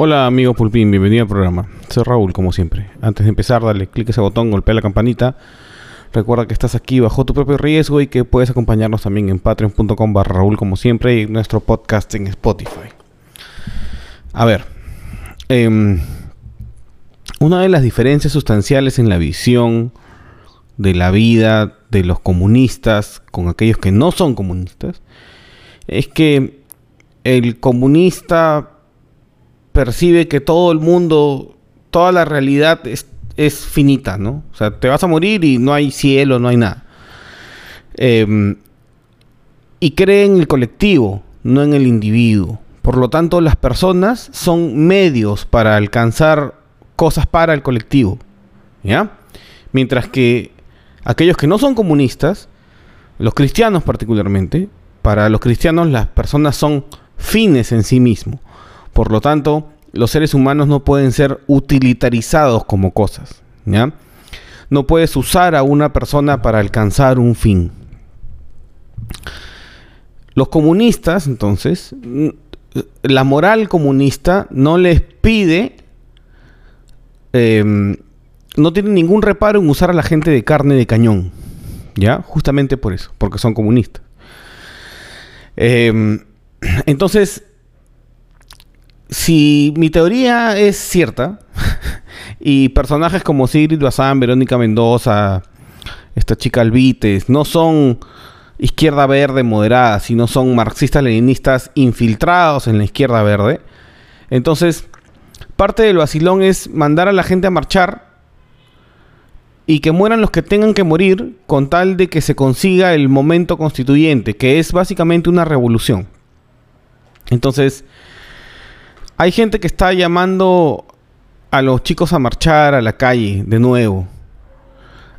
Hola amigo Pulpín, bienvenido al programa. Soy Raúl, como siempre. Antes de empezar, dale clic a ese botón, golpea la campanita. Recuerda que estás aquí bajo tu propio riesgo y que puedes acompañarnos también en patreon.com barra Raúl, como siempre, y nuestro podcast en Spotify. A ver, em, una de las diferencias sustanciales en la visión de la vida de los comunistas con aquellos que no son comunistas es que el comunista percibe que todo el mundo, toda la realidad es, finita, ¿no? O sea, te vas a morir y no hay cielo, no hay nada. Em, y cree en el colectivo, no en el individuo. Por lo tanto, las personas son medios para alcanzar cosas para el colectivo. ¿Ya? Mientras que aquellos que no son comunistas, los cristianos particularmente, para los cristianos las personas son fines en sí mismos. Por lo tanto, los seres humanos no pueden ser utilitarizados como cosas. No puedes usar a una persona para alcanzar un fin. Los comunistas, entonces, la moral comunista no les pide, em, no tienen ningún reparo en usar a la gente de carne de cañón. ¿Ya? Justamente por eso, porque son comunistas. Em, entonces, si mi teoría es cierta, y personajes como Sigrid Bazán, Verónica Mendoza, esta chica Albites, no son izquierda verde moderada, sino son marxistas leninistas infiltrados en la izquierda verde, entonces parte del vacilón es mandar a la gente a marchar y que mueran los que tengan que morir con tal de que se consiga el momento constituyente, que es básicamente una revolución. Entonces, hay gente que está llamando a los chicos a marchar a la calle de nuevo.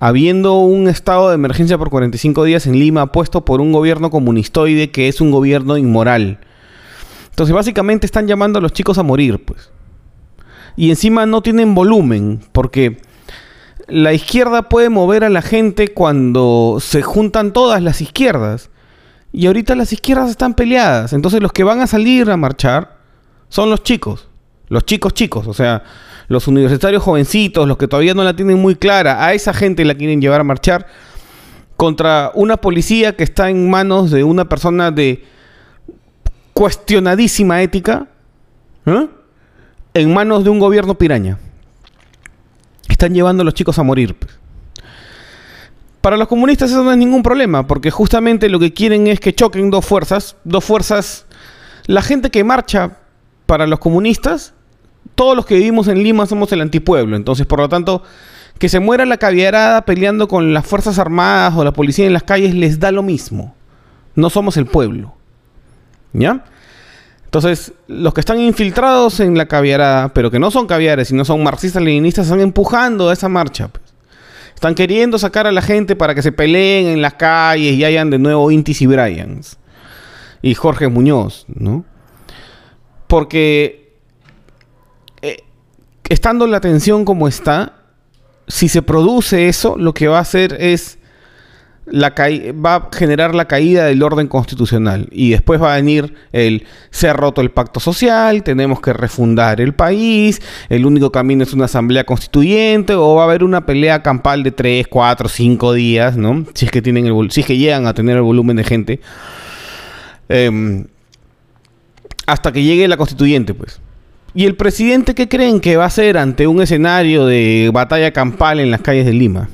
Habiendo un estado de emergencia por 45 días en Lima puesto por un gobierno comunistoide que es un gobierno inmoral. Entonces básicamente están llamando a los chicos a morir, pues. Y encima no tienen volumen, porque la izquierda puede mover a la gente cuando se juntan todas las izquierdas. Y ahorita las izquierdas están peleadas. Entonces los que van a salir a marchar son los chicos. Los chicos chicos, o sea, los universitarios jovencitos, los que todavía no la tienen muy clara, a esa gente la quieren llevar a marchar contra una policía que está en manos de una persona de cuestionadísima ética, ¿eh? en manos de un gobierno piraña. Están llevando a los chicos a morir. Pues. Para los comunistas eso no es ningún problema, porque justamente lo que quieren es que choquen dos fuerzas, dos fuerzas, la gente que marcha para los comunistas, todos los que vivimos en Lima somos el antipueblo. Entonces, por lo tanto, que se muera la caviarada peleando con las Fuerzas Armadas o la policía en las calles les da lo mismo. No somos el pueblo. ¿Ya? Entonces, los que están infiltrados en la caviarada, pero que no son caviares, sino son marxistas-leninistas, están empujando a esa marcha. Pues. Están queriendo sacar a la gente para que se peleen en las calles y hayan de nuevo Intis y Bryans. Y Jorge Muñoz, ¿no? Porque eh, estando la tensión como está, si se produce eso, lo que va a hacer es la va a generar la caída del orden constitucional y después va a venir el se ha roto el pacto social, tenemos que refundar el país, el único camino es una asamblea constituyente o va a haber una pelea campal de 3, 4, 5 días, ¿no? Si es que tienen el si es que llegan a tener el volumen de gente. Eh, hasta que llegue la constituyente, pues. ¿Y el presidente qué creen que va a hacer ante un escenario de batalla campal en las calles de Lima?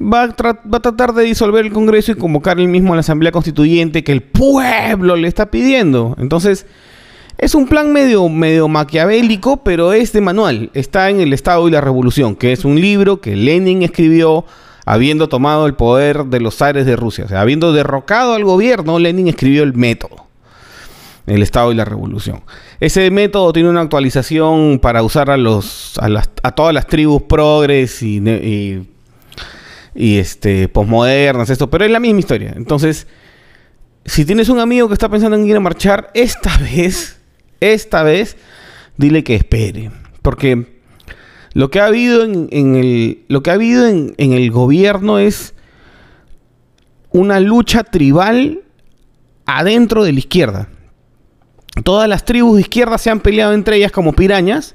Va a, va a, tratar de disolver el Congreso y convocar el mismo a la Asamblea Constituyente que el pueblo le está pidiendo. Entonces, es un plan medio, medio maquiavélico, pero es de manual. Está en El Estado y la Revolución, que es un libro que Lenin escribió habiendo tomado el poder de los aires de Rusia. O sea, habiendo derrocado al gobierno, Lenin escribió el método el Estado y la Revolución. Ese método tiene una actualización para usar a los a, todas las tribus progres y, y, este posmodernas, esto, pero es la misma historia. Entonces, si tienes un amigo que está pensando en ir a marchar, esta vez, esta vez, dile que espere, porque lo que ha habido en, el lo que ha habido en el gobierno es una lucha tribal adentro de la izquierda. Todas las tribus de izquierda se han peleado entre ellas como pirañas.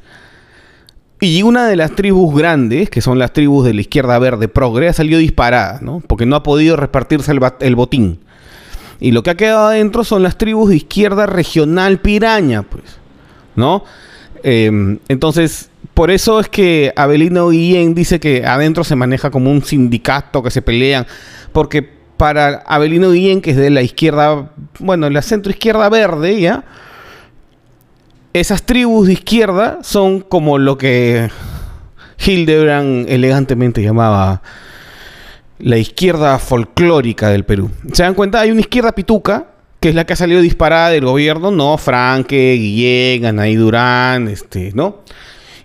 Y una de las tribus grandes, que son las tribus de la izquierda verde progre, ha salido disparada, ¿no? Porque no ha podido repartirse el, botín. Y lo que ha quedado adentro son las tribus de izquierda regional piraña, pues, ¿no? Em, entonces, por eso es que Abelino Guillén dice que adentro se maneja como un sindicato, que se pelean, porque para Abelino Guillén, que es de la izquierda, bueno, la centro izquierda verde, ¿ya? Esas tribus de izquierda son como lo que Hildebrand elegantemente llamaba la izquierda folclórica del Perú. ¿Se dan cuenta? Hay una izquierda pituca, que es la que ha salido disparada del gobierno, ¿no? Franque, Guillén, Anaí Durán, este, ¿no?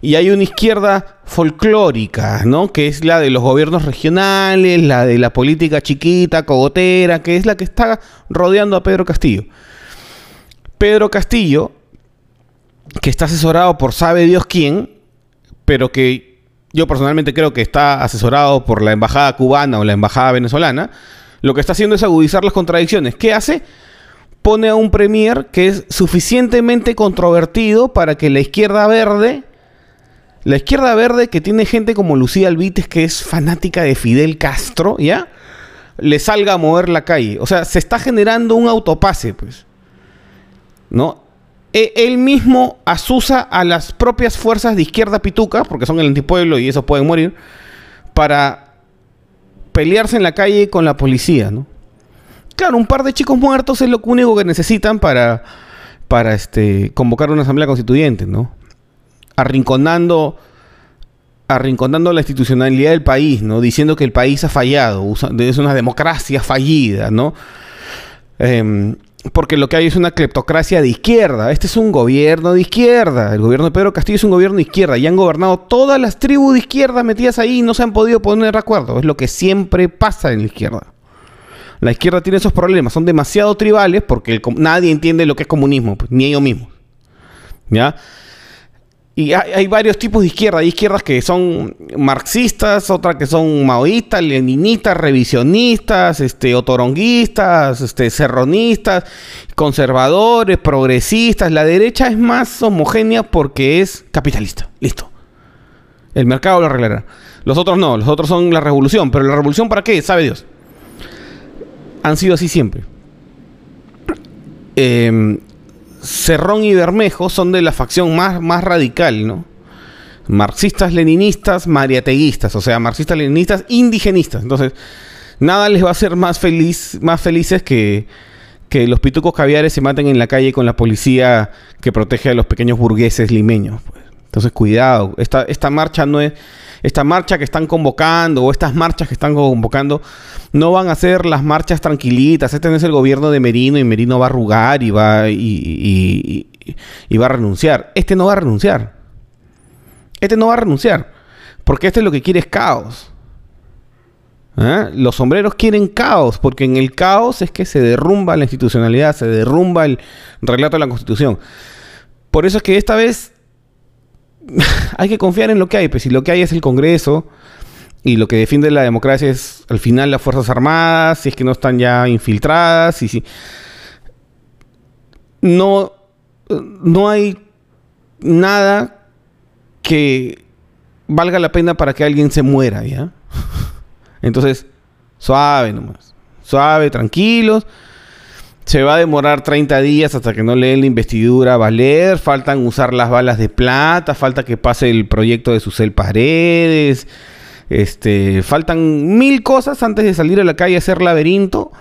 Y hay una izquierda folclórica, ¿no? Que es la de los gobiernos regionales, la de la política chiquita, cogotera, que es la que está rodeando a Pedro Castillo. Pedro Castillo que está asesorado por sabe Dios quién, pero que yo personalmente creo que está asesorado por la embajada cubana o la embajada venezolana, lo que está haciendo es agudizar las contradicciones. ¿Qué hace? Pone a un premier que es suficientemente controvertido para que la izquierda verde, la izquierda verde que tiene gente como Lucía Albites, que es fanática de Fidel Castro, ¿ya? Le salga a mover la calle. O sea, se está generando un autopase, pues. ¿No? E, él mismo asusa a las propias fuerzas de izquierda pituca, porque son el antipueblo y esos pueden morir, para pelearse en la calle con la policía, ¿no? Claro, un par de chicos muertos es lo único que necesitan para, para este, convocar una asamblea constituyente, ¿no? Arrinconando, arrinconando la institucionalidad del país, ¿no? Diciendo que el país ha fallado, es una democracia fallida, ¿no? Eh, porque lo que hay es una cleptocracia de izquierda. Este es un gobierno de izquierda. El gobierno de Pedro Castillo es un gobierno de izquierda. Y han gobernado todas las tribus de izquierda metidas ahí y no se han podido poner de acuerdo. Es lo que siempre pasa en la izquierda. La izquierda tiene esos problemas. Son demasiado tribales porque nadie entiende lo que es comunismo, pues, ni ellos mismos. ¿Ya? Y hay, varios tipos de izquierda. Hay izquierdas que son marxistas, otras que son maoístas, leninistas, revisionistas, este, otoronguistas, este, serronistas, conservadores, progresistas. La derecha es más homogénea porque es capitalista. Listo. El mercado lo arreglará. Los otros no, los otros son la revolución. Pero la revolución para qué? Sabe Dios. Han sido así siempre. Eh, Cerrón y Bermejo son de la facción más, más radical, ¿no? Marxistas, leninistas, mariateguistas, o sea, marxistas, leninistas, indigenistas. Entonces, nada les va a hacer más feliz, más felices que, que los pitucos caviares se maten en la calle con la policía que protege a los pequeños burgueses limeños. Pues. Entonces, cuidado, esta, esta marcha no es esta marcha que están convocando o estas marchas que están convocando no van a ser las marchas tranquilitas. Este no es el gobierno de Merino y Merino va a arrugar y va, y, va a renunciar. Este no va a renunciar. Este no va a renunciar. Porque este lo que quiere es caos. ¿Eh? Los sombreros quieren caos, porque en el caos es que se derrumba la institucionalidad, se derrumba el relato de la constitución. Por eso es que esta vez hay que confiar en lo que hay, pues si lo que hay es el Congreso y lo que defiende la democracia es al final las Fuerzas Armadas, si es que no están ya infiltradas, y si no, no hay nada que valga la pena para que alguien se muera, ¿ya? Entonces, suave nomás, suave, tranquilos se va a demorar 30 días hasta que no leen la investidura a valer. Faltan usar las balas de plata. Falta que pase el proyecto de Susel Paredes. Este, faltan mil cosas antes de salir a la calle a hacer laberinto.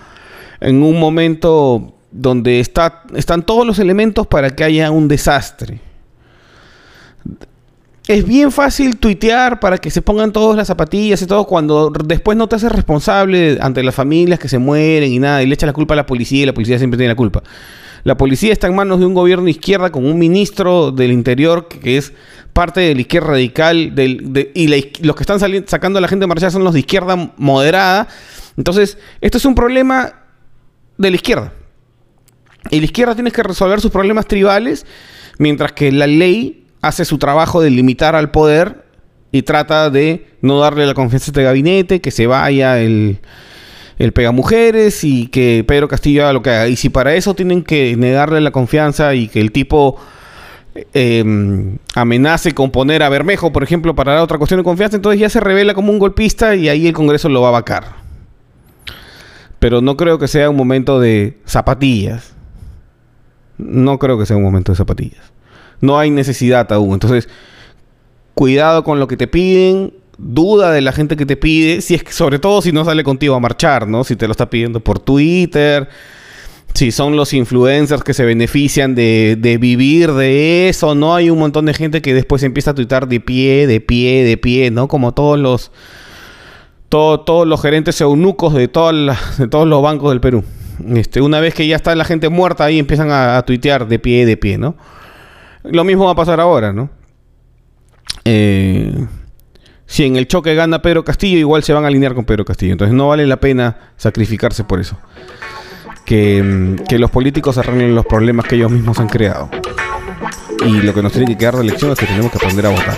En un momento donde está, están todos los elementos para que haya un desastre es bien fácil tuitear para que se pongan todas las zapatillas y todo cuando después no te haces responsable ante las familias que se mueren y nada y le echas la culpa a la policía y la policía siempre tiene la culpa. La policía está en manos de un gobierno de izquierda con un ministro del interior que es parte de la izquierda radical y los que están sacando a la gente de marchar son los de izquierda moderada. Entonces, esto es un problema de la izquierda. Y la izquierda tiene que resolver sus problemas tribales, mientras que la ley hace su trabajo de limitar al poder y trata de no darle la confianza a este gabinete, que se vaya el, el pega mujeres y que Pedro Castillo haga lo que haga. Y si para eso tienen que negarle la confianza y que el tipo eh, amenace con poner a Bermejo, por ejemplo, para dar otra cuestión de confianza, entonces ya se revela como un golpista y ahí el Congreso lo va a vacar. Pero no creo que sea un momento de zapatillas. No creo que sea un momento de zapatillas. No hay necesidad aún. Entonces, cuidado con lo que te piden, duda de la gente que te pide, si es que, sobre todo si no sale contigo a marchar, ¿no? Si te lo está pidiendo por Twitter, si son los influencers que se benefician de, de, vivir de eso, ¿no? Hay un montón de gente que después empieza a tuitar de pie, de pie, de pie, ¿no? Como todos los todos los gerentes eunucos de, de todos los bancos del Perú. Este, una vez que ya está la gente muerta ahí empiezan a, a tuitear de pie, de pie, ¿no? Lo mismo va a pasar ahora, ¿no? Eh, si en el choque gana Pedro Castillo, igual se van a alinear con Pedro Castillo. Entonces no vale la pena sacrificarse por eso. Que, que los políticos arreglen los problemas que ellos mismos han creado. Y lo que nos tiene que quedar de elección es que tenemos que aprender a votar.